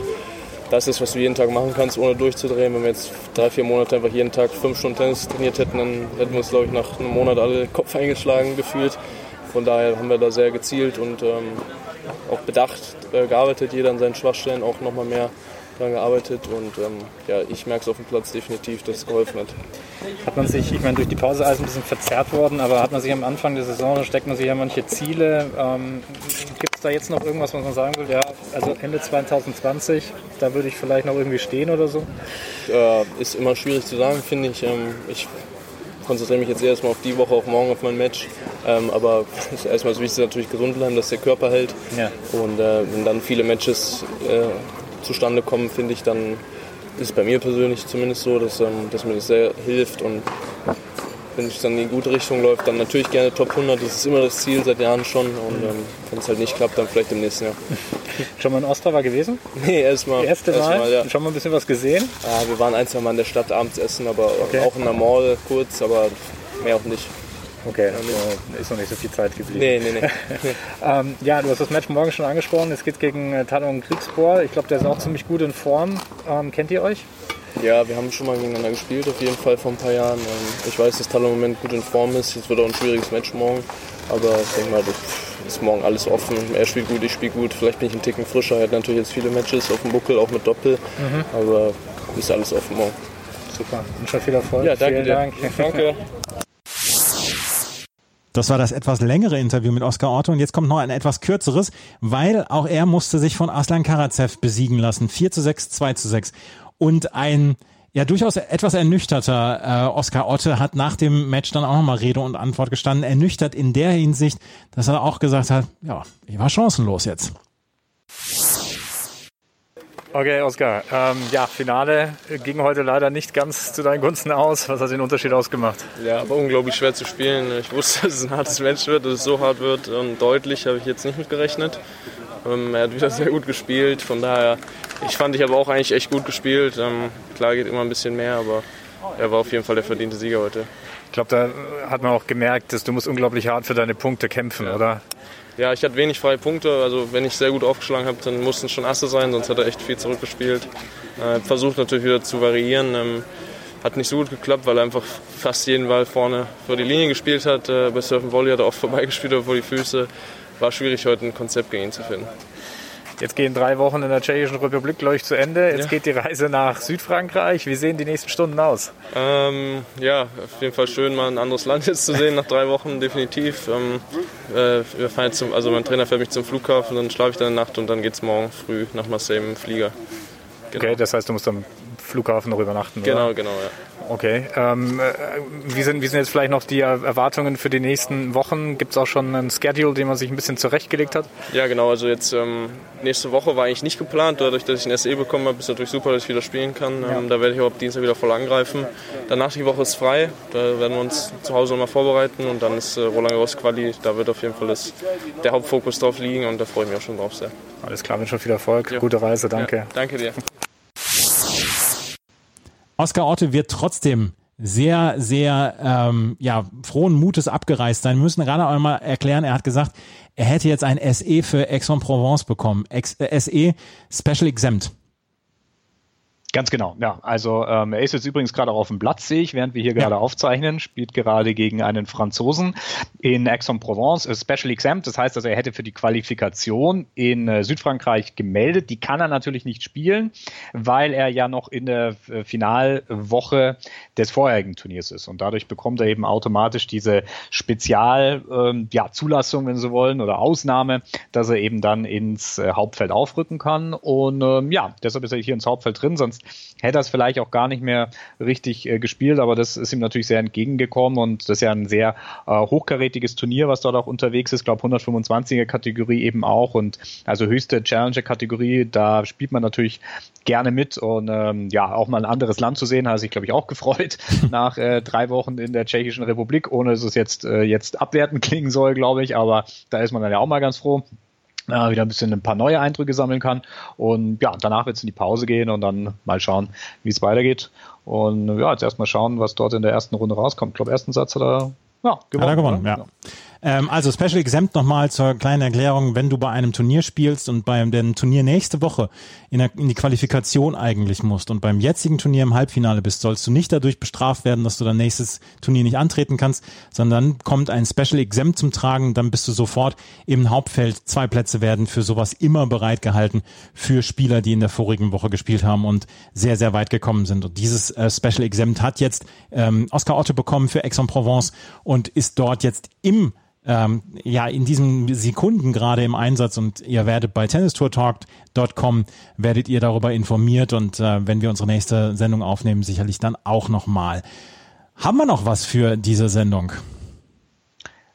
das ist, was du jeden Tag machen kannst, ohne durchzudrehen. Wenn wir jetzt drei, vier Monate einfach jeden Tag fünf Stunden Tennis trainiert hätten, dann hätten wir uns, glaube ich, nach einem Monat alle Kopf eingeschlagen gefühlt. Von daher haben wir da sehr gezielt und ähm, auch bedacht äh, gearbeitet, jeder an seinen Schwachstellen auch nochmal mehr daran gearbeitet und ähm, ja, ich merke es auf dem Platz definitiv, dass es geholfen hat. Hat man sich, ich meine, durch die Pause alles ein bisschen verzerrt worden, aber hat man sich am Anfang der Saison, da steckt man sich ja manche Ziele. Ähm, Gibt es da jetzt noch irgendwas, was man sagen will? Ja, also Ende 2020, da würde ich vielleicht noch irgendwie stehen oder so? Äh, ist immer schwierig zu sagen, finde ich. Ähm, ich konzentriere mich jetzt erstmal auf die Woche, auf morgen, auf mein Match. Ähm, aber [laughs] erstmal das Wichtigste natürlich gesund bleiben, dass der Körper hält. Ja. Und äh, wenn dann viele Matches äh, zustande kommen, finde ich, dann ist bei mir persönlich zumindest so, dass, ähm, dass mir das sehr hilft und wenn es dann in die gute Richtung läuft, dann natürlich gerne Top 100. Das ist immer das Ziel seit Jahren schon. Und ähm, wenn es halt nicht klappt, dann vielleicht im nächsten Jahr. [laughs] Schon mal in Ostrava gewesen? Nee, erstmal. Erste Mal? Erst mal ja. Schon mal ein bisschen was gesehen? Ja, wir waren ein, zwei Mal in der Stadt abends essen, aber okay. auch in der Mall kurz, aber mehr auch nicht. Okay, also ist noch nicht so viel Zeit geblieben. Nee, nee, nee. [laughs] ähm, ja, du hast das Match morgen schon angesprochen. Es geht gegen äh, Talon Kriegsbohr. Ich glaube, der ist auch ziemlich gut in Form. Ähm, kennt ihr euch? Ja, wir haben schon mal gegeneinander gespielt, auf jeden Fall vor ein paar Jahren. Ähm, ich weiß, dass Talon im Moment gut in Form ist. Jetzt wird auch ein schwieriges Match morgen. Aber ich denke mal, das ist morgen alles offen. Er spielt gut, ich spiele gut. Vielleicht bin ich ein Ticken frischer. Er hat natürlich jetzt viele Matches auf dem Buckel, auch mit Doppel. Mhm. Aber ist alles offen morgen. Super. Und schon viel Erfolg. Ja, danke Vielen dir. Dank. Danke. [laughs] Das war das etwas längere Interview mit Oskar Otto und jetzt kommt noch ein etwas kürzeres, weil auch er musste sich von Aslan Karatsev besiegen lassen. 4 zu 6, 2 zu 6. Und ein ja, durchaus etwas ernüchterter äh, Oskar Otte hat nach dem Match dann auch nochmal Rede und Antwort gestanden. Ernüchtert in der Hinsicht, dass er auch gesagt hat, ja, ich war chancenlos jetzt. Okay, Oskar. Ähm, ja, Finale ging heute leider nicht ganz zu deinen Gunsten aus. Was hat den Unterschied ausgemacht? Ja, aber unglaublich schwer zu spielen. Ich wusste, [laughs] dass es ein hartes Match wird, dass es so hart wird und deutlich habe ich jetzt nicht mit gerechnet. Ähm, er hat wieder [laughs] sehr gut gespielt. Von daher, ich fand, ich habe auch eigentlich echt gut gespielt. Ähm, klar geht immer ein bisschen mehr, aber er war auf jeden Fall der verdiente Sieger heute. Ich glaube, da hat man auch gemerkt, dass du musst unglaublich hart für deine Punkte kämpfen, ja. oder? Ja, ich hatte wenig freie Punkte. Also wenn ich sehr gut aufgeschlagen habe, dann mussten es schon Asse sein, sonst hat er echt viel zurückgespielt. Äh, versucht natürlich wieder zu variieren. Ähm, hat nicht so gut geklappt, weil er einfach fast jeden Ball vorne vor die Linie gespielt hat. Äh, bei Surfen Volley hat er oft vorbeigespielt vor die Füße. War schwierig, heute ein Konzept gegen ihn zu finden. Jetzt gehen drei Wochen in der Tschechischen Republik, glaube ich, zu Ende. Jetzt ja. geht die Reise nach Südfrankreich. Wie sehen die nächsten Stunden aus? Ähm, ja, auf jeden Fall schön, mal ein anderes Land jetzt zu sehen nach drei Wochen, definitiv. Ähm, äh, wir fahren jetzt zum, also mein Trainer fährt mich zum Flughafen, dann schlafe ich dann eine Nacht und dann geht es morgen früh nach Marseille im Flieger. Genau. Okay, das heißt, du musst am Flughafen noch übernachten, Genau, oder? genau, ja. Okay. Ähm, äh, wie, sind, wie sind jetzt vielleicht noch die Erwartungen für die nächsten Wochen? Gibt es auch schon einen Schedule, den man sich ein bisschen zurechtgelegt hat? Ja, genau. Also jetzt ähm, nächste Woche war eigentlich nicht geplant. Dadurch, dass ich ein SE bekommen habe, ist natürlich super, dass ich wieder spielen kann. Ähm, ja. Da werde ich auch ab Dienstag wieder voll angreifen. Danach die Woche ist frei. Da werden wir uns zu Hause nochmal vorbereiten. Und dann ist äh, Roland Garros Quali. Da wird auf jeden Fall das, der Hauptfokus drauf liegen. Und da freue ich mich auch schon drauf sehr. Alles klar, wünsche viel Erfolg. Ja. Gute Reise, danke. Ja, danke dir. Oskar Otte wird trotzdem sehr, sehr ähm, ja, frohen Mutes abgereist sein. Wir müssen gerade einmal erklären, er hat gesagt, er hätte jetzt ein SE für Aix-en-Provence bekommen. Ex äh, SE Special Exempt. Ganz genau, ja. Also ähm, er ist jetzt übrigens gerade auch auf dem Platz, sehe ich, während wir hier ja. gerade aufzeichnen, spielt gerade gegen einen Franzosen in Aix-en-Provence, Special Exempt. Das heißt also, er hätte für die Qualifikation in äh, Südfrankreich gemeldet. Die kann er natürlich nicht spielen, weil er ja noch in der äh, Finalwoche des vorherigen Turniers ist. Und dadurch bekommt er eben automatisch diese Spezialzulassung, ähm, ja, wenn Sie wollen, oder Ausnahme, dass er eben dann ins äh, Hauptfeld aufrücken kann. Und ähm, ja, deshalb ist er hier ins Hauptfeld drin, sonst hätte er es vielleicht auch gar nicht mehr richtig äh, gespielt, aber das ist ihm natürlich sehr entgegengekommen und das ist ja ein sehr äh, hochkarätiges Turnier, was dort auch unterwegs ist. Ich glaube 125er Kategorie eben auch und also höchste Challenger-Kategorie, da spielt man natürlich gerne mit und ähm, ja, auch mal ein anderes Land zu sehen, hat sich, glaube ich, auch gefreut [laughs] nach äh, drei Wochen in der Tschechischen Republik, ohne dass es jetzt, äh, jetzt abwertend klingen soll, glaube ich, aber da ist man dann ja auch mal ganz froh äh, wieder ein bisschen ein paar neue Eindrücke sammeln kann. Und ja, danach wird es in die Pause gehen und dann mal schauen, wie es weitergeht. Und ja, jetzt erstmal schauen, was dort in der ersten Runde rauskommt. Ich glaube, ersten Satz hat er ja, gewonnen. Hat er gewonnen, ja. ja. Ähm, also Special Exempt nochmal zur kleinen Erklärung, wenn du bei einem Turnier spielst und beim dem Turnier nächste Woche in, der, in die Qualifikation eigentlich musst und beim jetzigen Turnier im Halbfinale bist, sollst du nicht dadurch bestraft werden, dass du dein nächstes Turnier nicht antreten kannst, sondern kommt ein Special Exempt zum Tragen, dann bist du sofort im Hauptfeld. Zwei Plätze werden für sowas immer bereitgehalten für Spieler, die in der vorigen Woche gespielt haben und sehr, sehr weit gekommen sind. Und dieses äh, Special Exempt hat jetzt ähm, Oscar Otto bekommen für Aix-en-Provence und ist dort jetzt im ähm, ja in diesen Sekunden gerade im Einsatz und ihr werdet bei tennistourtalk.com werdet ihr darüber informiert und äh, wenn wir unsere nächste Sendung aufnehmen, sicherlich dann auch nochmal. Haben wir noch was für diese Sendung?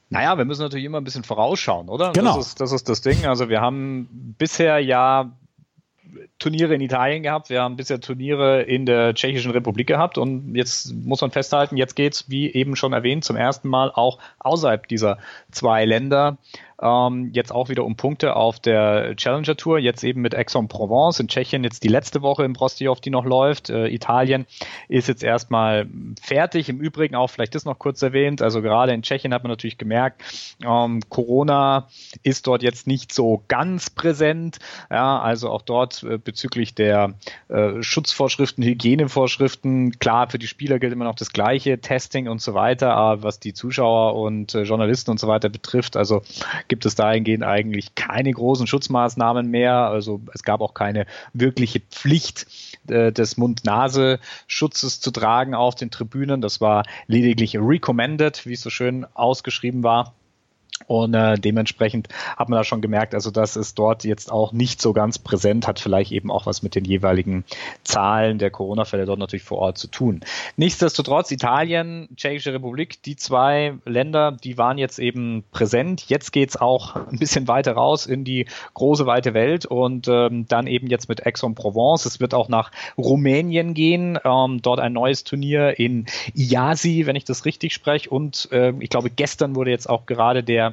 Naja, wir müssen natürlich immer ein bisschen vorausschauen, oder? Genau. Das ist, das ist das Ding. Also wir haben bisher ja Turniere in Italien gehabt, wir haben bisher Turniere in der Tschechischen Republik gehabt und jetzt muss man festhalten, jetzt geht's wie eben schon erwähnt, zum ersten Mal auch außerhalb dieser zwei Länder ähm, jetzt auch wieder um Punkte auf der Challenger Tour. Jetzt eben mit Aix-en-Provence in Tschechien jetzt die letzte Woche im Prostijov, die noch läuft. Äh, Italien ist jetzt erstmal fertig. Im Übrigen auch vielleicht das noch kurz erwähnt. Also gerade in Tschechien hat man natürlich gemerkt, ähm, Corona ist dort jetzt nicht so ganz präsent. Ja, also auch dort äh, bezüglich der äh, Schutzvorschriften, Hygienevorschriften. Klar, für die Spieler gilt immer noch das Gleiche, Testing und so weiter. Aber was die Zuschauer und äh, Journalisten und so weiter betrifft, also gibt es dahingehend eigentlich keine großen Schutzmaßnahmen mehr. Also es gab auch keine wirkliche Pflicht äh, des Mund-Nase-Schutzes zu tragen auf den Tribünen. Das war lediglich recommended, wie es so schön ausgeschrieben war. Und äh, dementsprechend hat man da schon gemerkt, also das ist dort jetzt auch nicht so ganz präsent, hat vielleicht eben auch was mit den jeweiligen Zahlen der Corona-Fälle dort natürlich vor Ort zu tun. Nichtsdestotrotz, Italien, Tschechische Republik, die zwei Länder, die waren jetzt eben präsent. Jetzt geht's auch ein bisschen weiter raus in die große, weite Welt und ähm, dann eben jetzt mit Aix-en-Provence. Es wird auch nach Rumänien gehen, ähm, dort ein neues Turnier in Iasi, wenn ich das richtig spreche. Und äh, ich glaube, gestern wurde jetzt auch gerade der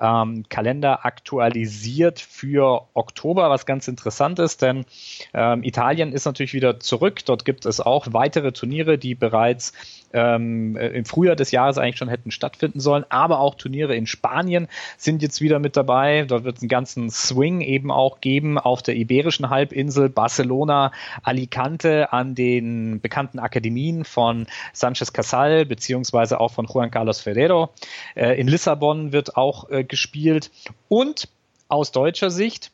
ähm, Kalender aktualisiert für Oktober, was ganz interessant ist, denn ähm, Italien ist natürlich wieder zurück. Dort gibt es auch weitere Turniere, die bereits ähm, äh, im Frühjahr des Jahres eigentlich schon hätten stattfinden sollen, aber auch Turniere in Spanien sind jetzt wieder mit dabei. Dort wird es einen ganzen Swing eben auch geben auf der Iberischen Halbinsel, Barcelona, Alicante an den bekannten Akademien von Sanchez Casal beziehungsweise auch von Juan Carlos Ferrero. Äh, in Lissabon wird auch äh, gespielt und aus deutscher Sicht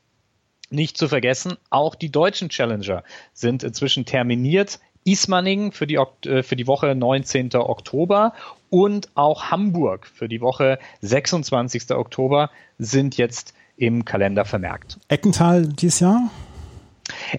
nicht zu vergessen, auch die deutschen Challenger sind inzwischen terminiert. Ismaning für die, äh, für die Woche 19. Oktober und auch Hamburg für die Woche 26. Oktober sind jetzt im Kalender vermerkt. Eckental dieses Jahr?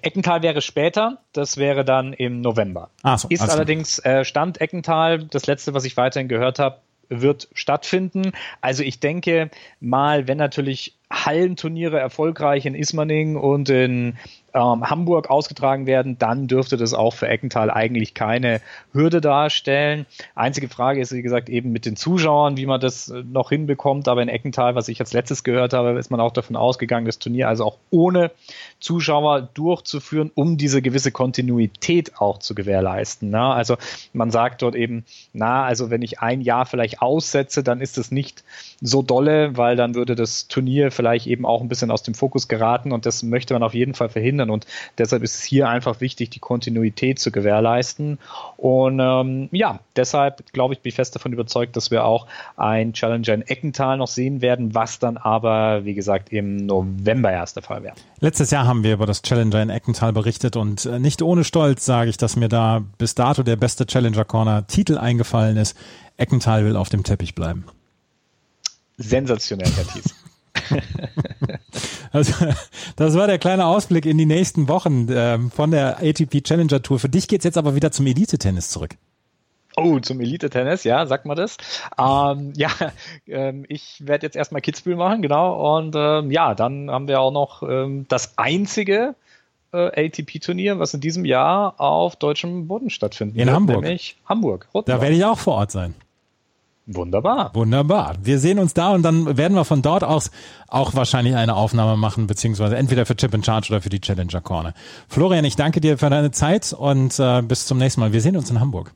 Eckental wäre später, das wäre dann im November. So, ist also. allerdings äh, Stand Eckental, das letzte, was ich weiterhin gehört habe, wird stattfinden. Also ich denke mal, wenn natürlich Hallenturniere erfolgreich in Ismaning und in ähm, Hamburg ausgetragen werden, dann dürfte das auch für Eckental eigentlich keine Hürde darstellen. Einzige Frage ist, wie gesagt, eben mit den Zuschauern, wie man das äh, noch hinbekommt. Aber in Eckental, was ich als letztes gehört habe, ist man auch davon ausgegangen, das Turnier also auch ohne Zuschauer durchzuführen, um diese gewisse Kontinuität auch zu gewährleisten. Na? Also man sagt dort eben, na, also wenn ich ein Jahr vielleicht aussetze, dann ist es nicht so dolle, weil dann würde das Turnier vielleicht eben auch ein bisschen aus dem Fokus geraten und das möchte man auf jeden Fall verhindern und deshalb ist es hier einfach wichtig, die Kontinuität zu gewährleisten und ähm, ja, deshalb glaube ich, bin ich fest davon überzeugt, dass wir auch ein Challenger in Eckental noch sehen werden, was dann aber, wie gesagt, im November erst der Fall wäre. Letztes Jahr haben wir über das Challenger in Eckental berichtet und äh, nicht ohne Stolz sage ich, dass mir da bis dato der beste Challenger Corner Titel eingefallen ist. Eckental will auf dem Teppich bleiben. Sensationell, Herr Thies. [laughs] Also, das war der kleine Ausblick in die nächsten Wochen ähm, von der ATP Challenger Tour. Für dich geht's jetzt aber wieder zum Elite-Tennis zurück. Oh, zum Elite-Tennis, ja, sagt man das. Ähm, [laughs] ja, ähm, ich werde jetzt erstmal Kitzbühel machen, genau. Und ähm, ja, dann haben wir auch noch ähm, das einzige äh, ATP-Turnier, was in diesem Jahr auf deutschem Boden stattfindet. In Hamburg. Nämlich Hamburg. Da werde ich auch vor Ort sein. Wunderbar. Wunderbar. Wir sehen uns da und dann werden wir von dort aus auch wahrscheinlich eine Aufnahme machen, beziehungsweise entweder für Chip and Charge oder für die Challenger Corner. Florian, ich danke dir für deine Zeit und äh, bis zum nächsten Mal. Wir sehen uns in Hamburg.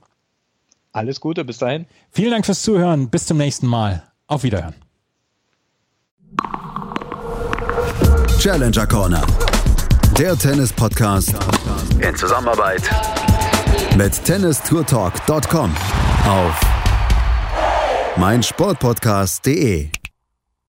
Alles Gute, bis dahin. Vielen Dank fürs Zuhören. Bis zum nächsten Mal. Auf Wiederhören. Challenger Corner. Der Tennis-Podcast in Zusammenarbeit mit tennistourtalk.com auf meinsportpodcast.de